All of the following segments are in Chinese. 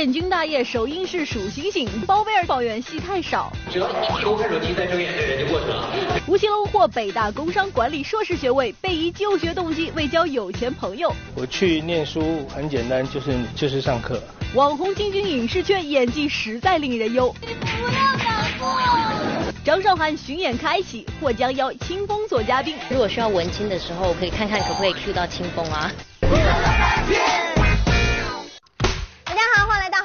建军大业首映式数星星，包贝尔抱怨戏太少。只要一低头看手机再睁眼，这人就过去了。吴奇隆获北大工商管理硕士学位，被疑就学动机未交有钱朋友。我去念书很简单，就是就是上课。网红进军影视圈，演技实在令人忧。你不要难过。张韶涵巡演开启，或将邀清风做嘉宾。如果需要文青的时候，可以看看可不可以 Q 到清风啊。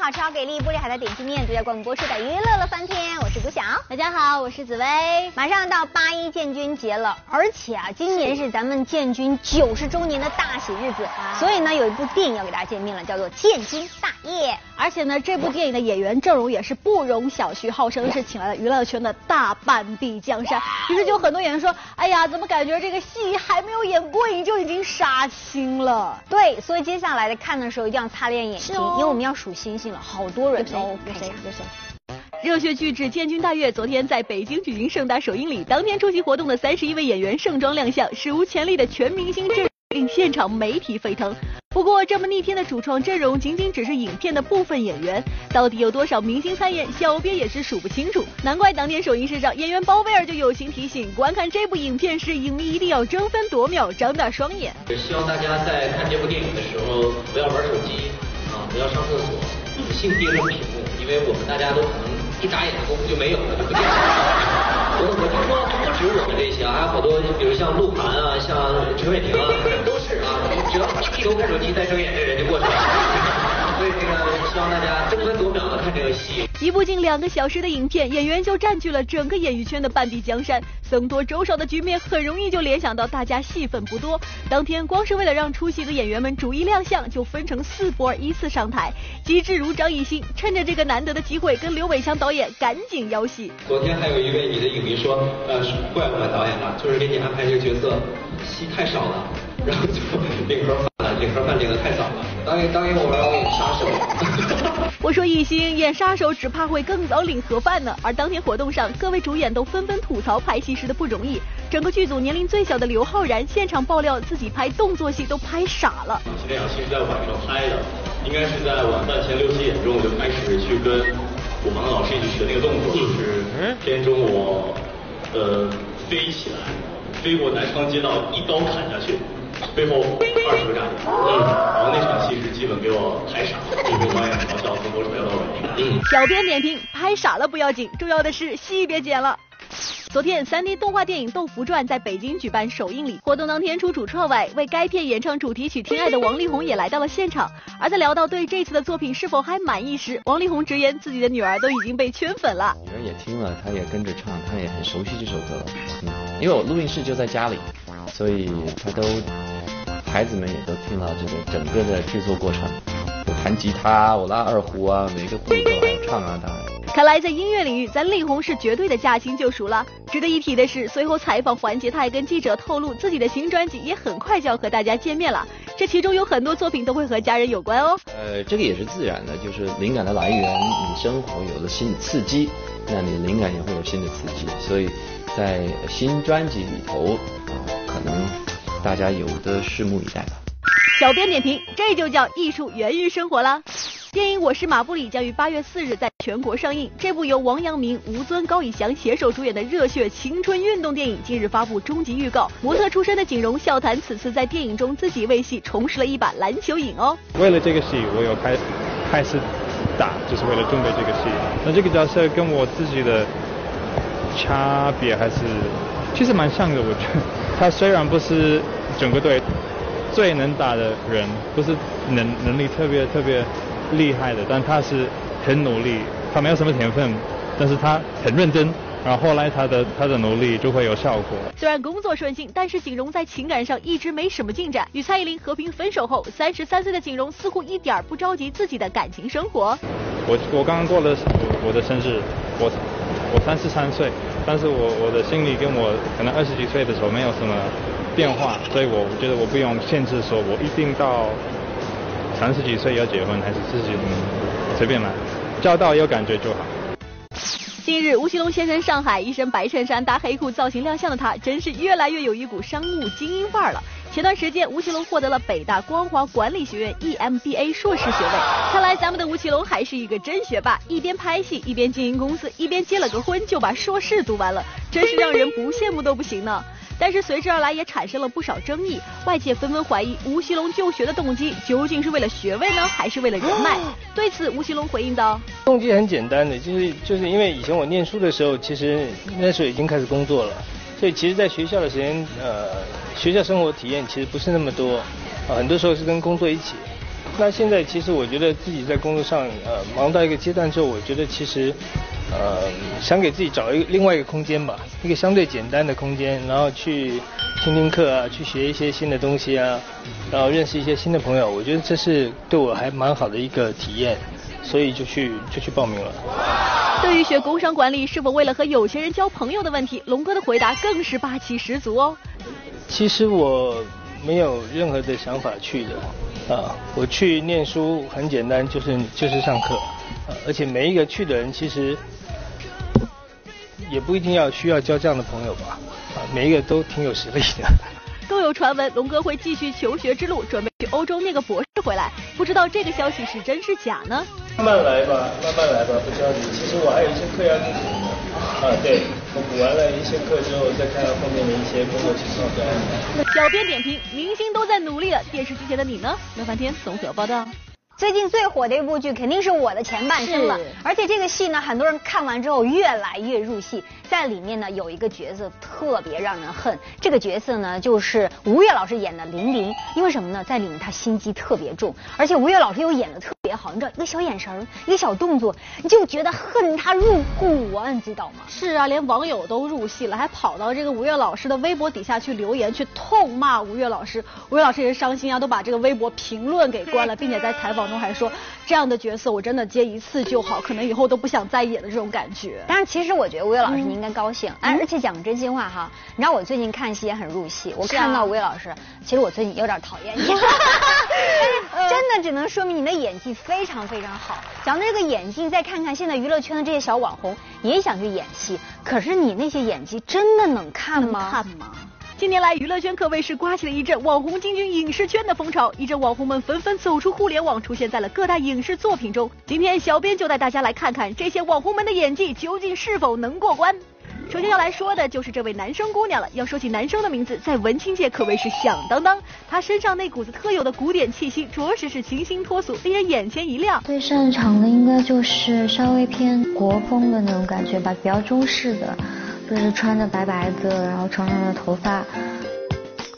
大家好，欢迎来到好吃好给力玻璃海的点心面，独家广播出的娱乐乐翻天，我是独享。大家好，我是紫薇。马上到八一建军节了，而且啊，今年是咱们建军九十周年的大喜日子，所以呢，有一部电影要给大家见面了，叫做《建军大业》。而且呢，这部电影的演员阵容也是不容小觑，号称是请来了娱乐圈的大半壁江山。于是就很多演员说，哎呀，怎么感觉这个戏还没有演过瘾就已经杀青了？对，所以接下来的看的时候一定要擦亮眼睛，因为我们要数星星了，好多人哦。有谁？有谁？热血巨制《建军大业》昨天在北京举行盛大首映礼，当天出席活动的三十一位演员盛装亮相，史无前例的全明星阵令现场媒体沸腾。不过，这么逆天的主创阵容仅仅只是影片的部分演员，到底有多少明星参演，小编也是数不清楚。难怪当天首映式上，演员包贝尔就友情提醒：观看这部影片时，影迷一定要争分夺秒，张大双眼。也希望大家在看这部电影的时候，不要玩手机啊，不要上厕所，仔细盯着屏幕，因为我们大家都可能一眨眼的功夫就没有了，就不见了。我我听说不止我们这些啊，还有好多，比如像鹿晗啊，像陈伟霆啊，都是啊，只要一低头看手机再睁眼，这人就过去了。所以这个希望大家争分夺秒的看这个戏。一部近两个小时的影片，演员就占据了整个演艺圈的半壁江山，僧多粥少的局面很容易就联想到大家戏份不多。当天光是为了让出戏的演员们逐一亮相，就分成四波依次上台。机智如张艺兴，趁着这个难得的机会，跟刘伟强导演赶紧邀戏。昨天还有一位你的影迷说，呃，怪我们导演了，就是给你安排这个角色，戏太少了，然后就 领盒领盒饭领的太早了。导演，导演，我要演杀手。我说艺兴演杀手只怕会更早领盒饭呢。而当天活动上，各位主演都纷纷吐槽拍戏时的不容易。整个剧组年龄最小的刘昊然现场爆料自己拍动作戏都拍傻了。这两戏是在晚上拍的，应该是在晚饭前六七点钟我就开始去跟我们老师一起学那个动作，就是片中我呃飞起来，飞过南昌街道，一刀砍下去。背后二十个炸点，嗯，然后那场戏是基本给我拍傻了，就给导演嘲笑从头拍到尾。嗯，小编点评：拍傻了不要紧，重要的是戏别剪了。昨天，3D 动画电影《豆腐传》在北京举办首映礼，活动当天除主创外，为该片演唱主题曲《听爱》的王力宏也来到了现场。而在聊到对这次的作品是否还满意时，王力宏直言自己的女儿都已经被圈粉了。女儿也听了，她也跟着唱，她也很熟悉这首歌了。嗯，因为我录音室就在家里，所以他都。孩子们也都听到这个整个的制作过程，我弹吉他，我拉二胡啊，每个部分都还有唱啊，当然。看来在音乐领域，咱力宏是绝对的驾轻就熟了。值得一提的是，随后采访环节，他还跟记者透露，自己的新专辑也很快就要和大家见面了。这其中有很多作品都会和家人有关哦。呃，这个也是自然的，就是灵感的来源，你生活有了新的刺激，那你灵感也会有新的刺激。所以在新专辑里头啊，可能。大家有的拭目以待吧。小编点评：这就叫艺术源于生活啦。电影《我是马布里》将于八月四日在全国上映。这部由王阳明、吴尊、高以翔携手主演的热血青春运动电影近日发布终极预告。模特出身的景荣笑谈此次在电影中自己为戏重拾了一把篮球瘾哦。为了这个戏，我有开开始打，就是为了准备这个戏。那这个角色跟我自己的差别还是其实蛮像的，我觉得。他虽然不是整个队最能打的人，不是能能力特别特别厉害的，但他是很努力。他没有什么天分，但是他很认真。然后后来他的他的努力就会有效果。虽然工作顺心，但是景荣在情感上一直没什么进展。与蔡依林和平分手后，三十三岁的景荣似乎一点不着急自己的感情生活。我我刚刚过了我的生日，我我三十三岁。但是我我的心理跟我可能二十几岁的时候没有什么变化，所以我觉得我不用限制说我一定到三十几岁要结婚，还是自己随便来，交到有感觉就好。近日，吴奇隆现身上海，一身白衬衫搭黑裤造型亮相的他，真是越来越有一股商务精英范儿了。前段时间，吴奇隆获得了北大光华管理学院 EMBA 硕士学位。看来咱们的吴奇隆还是一个真学霸，一边拍戏一边经营公司，一边结了个婚就把硕士读完了，真是让人不羡慕都不行呢。但是随之而来也产生了不少争议，外界纷纷怀疑吴奇隆就学的动机究竟是为了学位呢，还是为了人脉？对此，吴奇隆回应道：动机很简单的，就是就是因为以前我念书的时候，其实那时候已经开始工作了。所以其实，在学校的时间，呃，学校生活体验其实不是那么多，啊，很多时候是跟工作一起。那现在其实我觉得自己在工作上，呃，忙到一个阶段之后，我觉得其实，呃，想给自己找一个另外一个空间吧，一个相对简单的空间，然后去听听课啊，去学一些新的东西啊，然后认识一些新的朋友，我觉得这是对我还蛮好的一个体验，所以就去就去报名了。对于学工商管理是否为了和有钱人交朋友的问题，龙哥的回答更是霸气十足哦。其实我没有任何的想法去的啊，我去念书很简单，就是就是上课，而且每一个去的人其实也不一定要需要交这样的朋友吧，啊，每一个都挺有实力的。更有传闻，龙哥会继续求学之路，准备去欧洲念个博士回来。不知道这个消息是真是假呢？慢慢来吧，慢慢来吧，不着急。其实我还有一些课要去补呢。啊，对，我补完了一些课之后，再看看后面的一些工作情况再安排。小编点评：明星都在努力了，电视机前的你呢？乐翻天综合报道。最近最火的一部剧肯定是我的前半生了，而且这个戏呢，很多人看完之后越来越入戏。在里面呢，有一个角色特别让人恨，这个角色呢就是吴越老师演的玲玲。因为什么呢？在里面他心机特别重，而且吴越老师又演的特别好，你知道一个小眼神一个小动作，你就觉得恨他入骨啊，你知道吗？是啊，连网友都入戏了，还跑到这个吴越老师的微博底下去留言，去痛骂吴越老师。吴越老师也是伤心啊，都把这个微博评论给关了，并且在采访。中还说这样的角色我真的接一次就好，可能以后都不想再演的这种感觉。但是其实我觉得吴越老师你应该高兴，哎，而且讲真心话哈，你知道我最近看戏也很入戏，我看到吴越老师，其实我最近有点讨厌你 真的只能说明你的演技非常非常好。讲到这个演技，再看看现在娱乐圈的这些小网红也想去演戏，可是你那些演技真的能看吗？看吗？近年来，娱乐圈可谓是刮起了一阵网红进军影视圈的风潮，一阵网红们纷纷走出互联网，出现在了各大影视作品中。今天，小编就带大家来看看这些网红们的演技究竟是否能过关。首先要来说的就是这位男生姑娘了。要说起男生的名字，在文青界可谓是响当当。他身上那股子特有的古典气息，着实是清新脱俗，令人眼前一亮。最擅长的应该就是稍微偏国风的那种感觉吧，比较中式的。就是穿的白白的，然后长长的头发，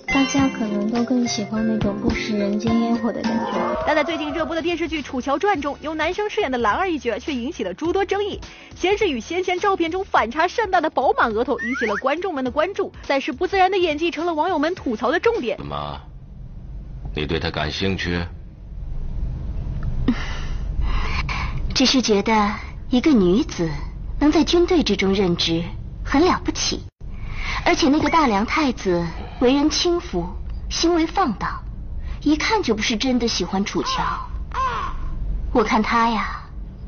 大家可能都更喜欢那种不食人间烟火的感觉。但在最近热播的电视剧《楚乔传》中，由男生饰演的兰儿一角却引起了诸多争议。先是与先前照片中反差甚大的饱满额头引起了观众们的关注，再是不自然的演技成了网友们吐槽的重点。怎么？你对他感兴趣？只是觉得一个女子能在军队之中任职。很了不起，而且那个大梁太子为人轻浮，行为放荡，一看就不是真的喜欢楚乔。我看他呀，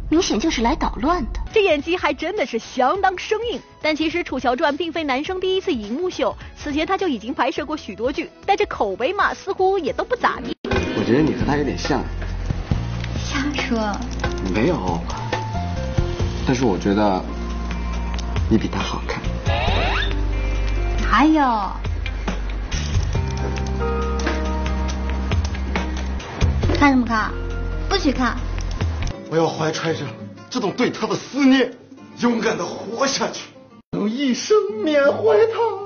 明显就是来捣乱的。这演技还真的是相当生硬。但其实《楚乔传》并非男生第一次荧幕秀，此前他就已经拍摄过许多剧，但这口碑嘛，似乎也都不咋地。我觉得你和他有点像。瞎说。没有。但是我觉得。你比他好看。还有，看什么看？不许看！我要怀揣着这种对他的思念，勇敢的活下去，用一生缅怀他。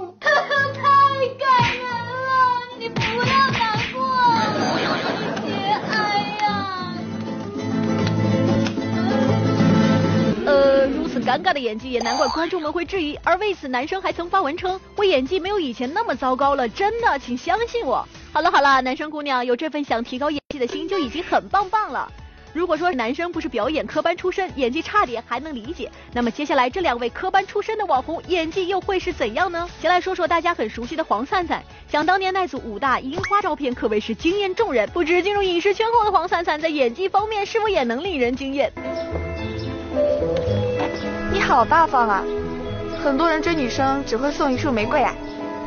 尴尬的演技也难怪观众们会质疑，而为此男生还曾发文称我演技没有以前那么糟糕了，真的，请相信我。好了好了，男生姑娘有这份想提高演技的心就已经很棒棒了。如果说男生不是表演科班出身，演技差点还能理解，那么接下来这两位科班出身的网红演技又会是怎样呢？先来说说大家很熟悉的黄灿灿，想当年那组五大樱花照片可谓是惊艳众人。不知进入影视圈后的黄灿灿在演技方面是否也能令人惊艳？好大方啊！很多人追女生只会送一束玫瑰啊。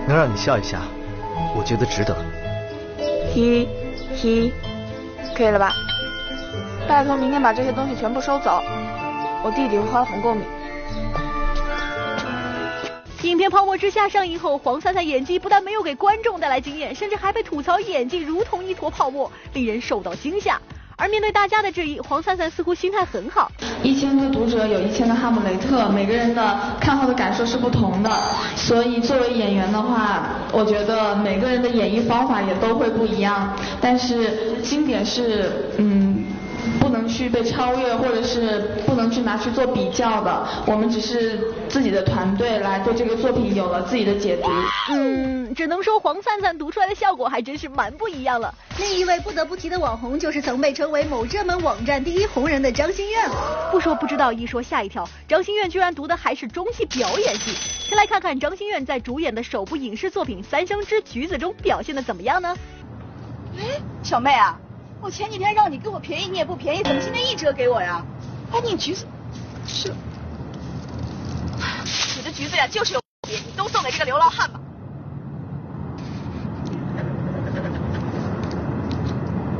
能让你笑一下，我觉得值得。He he，可以了吧？拜托明天把这些东西全部收走，我弟弟会花红过敏。影片《泡沫之夏》上映后，黄灿灿演技不但没有给观众带来惊艳，甚至还被吐槽演技如同一坨泡沫，令人受到惊吓。而面对大家的质疑，黄灿灿似乎心态很好。一千个读者有一千个哈姆雷特，每个人的看后的感受是不同的，所以作为演员的话，我觉得每个人的演绎方法也都会不一样。但是经典是，嗯。去被超越，或者是不能去拿去做比较的。我们只是自己的团队来对这个作品有了自己的解读。嗯，只能说黄灿灿读出来的效果还真是蛮不一样了。另一位不得不提的网红就是曾被称为某热门网站第一红人的张馨月。不说不知道，一说吓一跳，张馨月居然读的还是中戏表演系。先来看看张馨月在主演的首部影视作品《三生之橘子》中表现的怎么样呢？哎，小妹啊。我前几天让你给我便宜，你也不便宜，怎么今天一折给我呀？哎，你橘子是，你的橘子呀就是有你都送给这个流浪汉吧。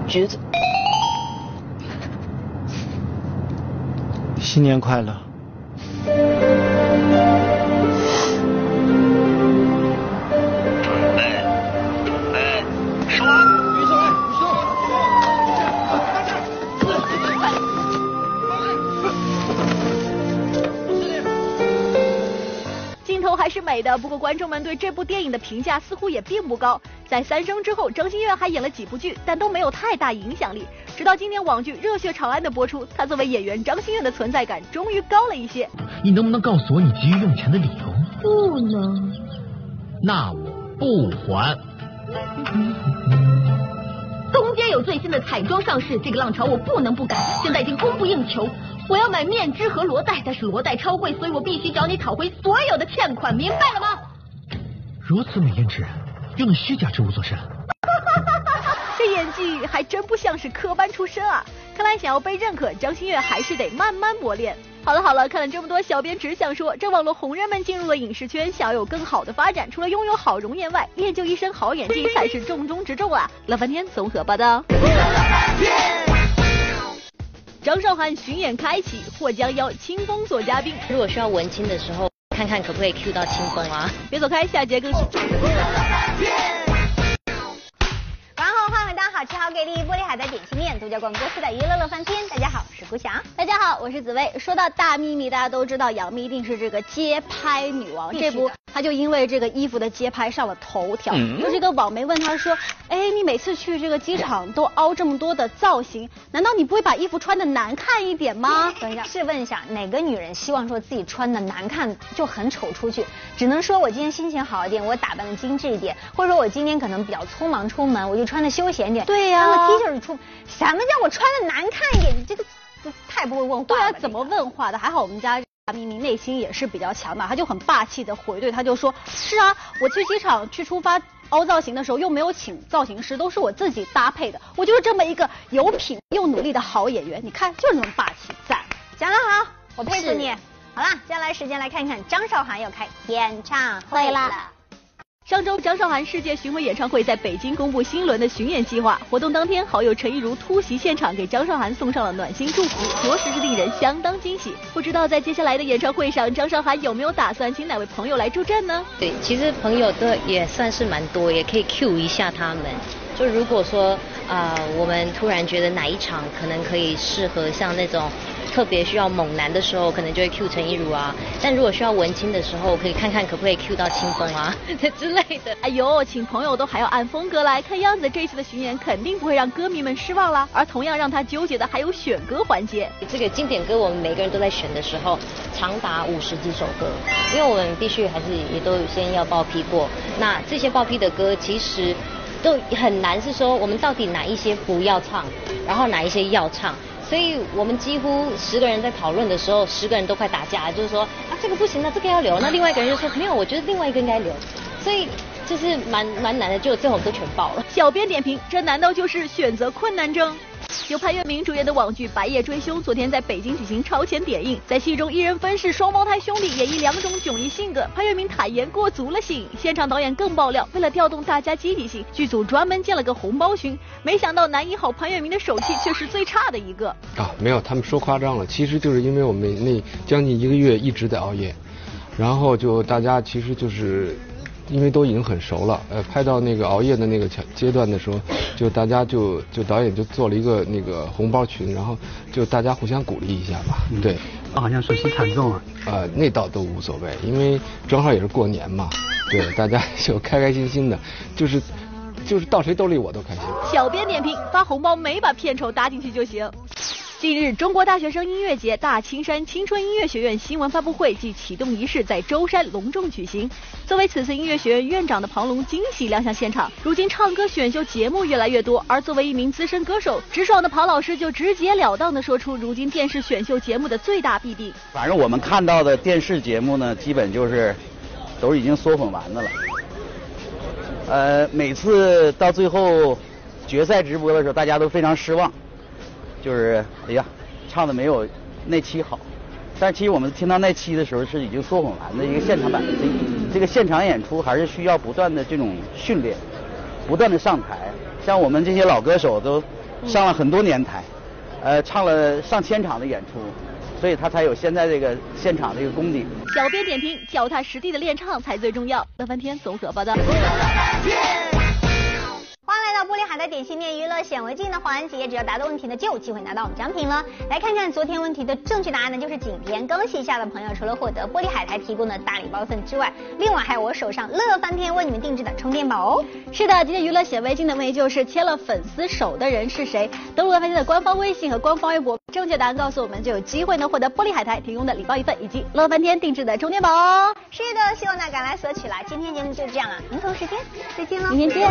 橘子，新年快乐。还是美的，不过观众们对这部电影的评价似乎也并不高。在《三生》之后，张馨月还演了几部剧，但都没有太大影响力。直到今年网剧《热血长安》的播出，她作为演员张馨月的存在感终于高了一些。你能不能告诉我你急于用钱的理由？不能。那我不还。东街有最新的彩妆上市，这个浪潮我不能不赶，现在已经供不应求。我要买面脂和罗带，但是罗带超贵，所以我必须找你讨回所有的欠款，明白了吗？如此美艳之人，用虚假之物做甚？这演技还真不像是科班出身啊！看来想要被认可，张馨月还是得慢慢磨练。好了好了，看了这么多，小编只想说，这网络红人们进入了影视圈，想要有更好的发展，除了拥有好容颜外，练就一身好演技才是重中之重啊！乐翻天综合报道。张韶涵巡演开启，或将邀清风做嘉宾。如果需要文青的时候，看看可不可以 Q 到清风啊？别走开，下节更是。晚上好，欢迎回到好吃好给力玻璃海的点心面独家广播四的娱乐乐翻天。大家好，我是胡翔。大家好，我是紫薇。说到大幂幂，大家都知道杨幂一定是这个街拍女王。这不。他就因为这个衣服的街拍上了头条，就这个网媒问他说：“哎，你每次去这个机场都凹这么多的造型，难道你不会把衣服穿的难看一点吗？”等一下，试问一下，哪个女人希望说自己穿的难看就很丑出去？只能说我今天心情好一点，我打扮的精致一点，或者说我今天可能比较匆忙出门，我就穿的休闲点。对呀，穿个 T 恤出，什么叫我穿的难看一点？你这个太不会问话了。对啊，怎么问话的？还好我们家。大幂幂内心也是比较强的，她就很霸气的回怼，她就说：“是啊，我去机场去出发凹造型的时候，又没有请造型师，都是我自己搭配的。我就是这么一个有品又努力的好演员。你看，就是那么霸气，赞，讲得好，我佩服你。好啦，接下来时间来看看张韶涵要开演唱会了。上周，张韶涵世界巡回演唱会在北京公布新一轮的巡演计划。活动当天，好友陈亦儒突袭现场，给张韶涵送上了暖心祝福，着实是令人相当惊喜。不知道在接下来的演唱会上，张韶涵有没有打算请哪位朋友来助阵呢？对，其实朋友都也算是蛮多，也可以 Q 一下他们。就如果说啊，我们突然觉得哪一场可能可以适合像那种。特别需要猛男的时候，可能就会 Q 陈一如啊。但如果需要文青的时候，可以看看可不可以 Q 到清风啊 之类的。哎呦，请朋友都还要按风格来，看样子这次的巡演肯定不会让歌迷们失望啦。而同样让他纠结的还有选歌环节。这个经典歌我们每个人都在选的时候，长达五十几首歌，因为我们必须还是也都先要报批过。那这些报批的歌其实都很难，是说我们到底哪一些不要唱，然后哪一些要唱。所以我们几乎十个人在讨论的时候，十个人都快打架，就是说啊这个不行，那这个要留，那另外一个人就说没有，我觉得另外一个应该留，所以就是蛮蛮难的，就最后都全爆了。小编点评：这难道就是选择困难症？由潘粤明主演的网剧《白夜追凶》昨天在北京举行超前点映，在戏中一人分饰双胞胎兄弟，演绎两种迥异性格。潘粤明坦言过足了瘾，现场导演更爆料，为了调动大家积极性，剧组专门建了个红包群。没想到男一号潘粤明的手气却是最差的一个。啊，没有，他们说夸张了，其实就是因为我们那将近一个月一直在熬夜，然后就大家其实就是。因为都已经很熟了，呃，拍到那个熬夜的那个阶段的时候，就大家就就导演就做了一个那个红包群，然后就大家互相鼓励一下吧。嗯、对，好像损失惨重啊。呃，那倒都无所谓，因为正好也是过年嘛，对，大家就开开心心的，就是就是到谁兜里我都开心。小编点评：发红包没把片酬搭进去就行。近日，中国大学生音乐节大青山青春音乐学院新闻发布会暨启动仪式在舟山隆重举行。作为此次音乐学院院长的庞龙惊喜亮相现场。如今唱歌选秀节目越来越多，而作为一名资深歌手，直爽的庞老师就直截了当的说出如今电视选秀节目的最大弊病。反正我们看到的电视节目呢，基本就是都已经缩混完的了。呃，每次到最后决赛直播的时候，大家都非常失望。就是哎呀，唱的没有那期好，但其实我们听到那期的时候是已经缩混完的一个现场版的。这个现场演出还是需要不断的这种训练，不断的上台。像我们这些老歌手都上了很多年台，呃，唱了上千场的演出，所以他才有现在这个现场这个功底。小编点评：脚踏实地的练唱才最重要。乐翻天综合报道。点心面娱乐显微镜的环节，只要答对问题呢，就有机会拿到我们奖品了。来看看昨天问题的正确答案呢，就是景甜。恭喜一下的朋友，除了获得玻璃海苔提供的大礼包份之外，另外还有我手上乐翻天为你们定制的充电宝哦。是的，今天娱乐显微镜的问题就是切了粉丝手的人是谁？登录乐翻天的官方微信和官方微博，正确答案告诉我们，就有机会能获得玻璃海苔提供的礼包一份，以及乐翻天定制的充电宝哦。是的，希望大家赶来索取啦。今天节目就这样啊，明同时间再见喽，明天见。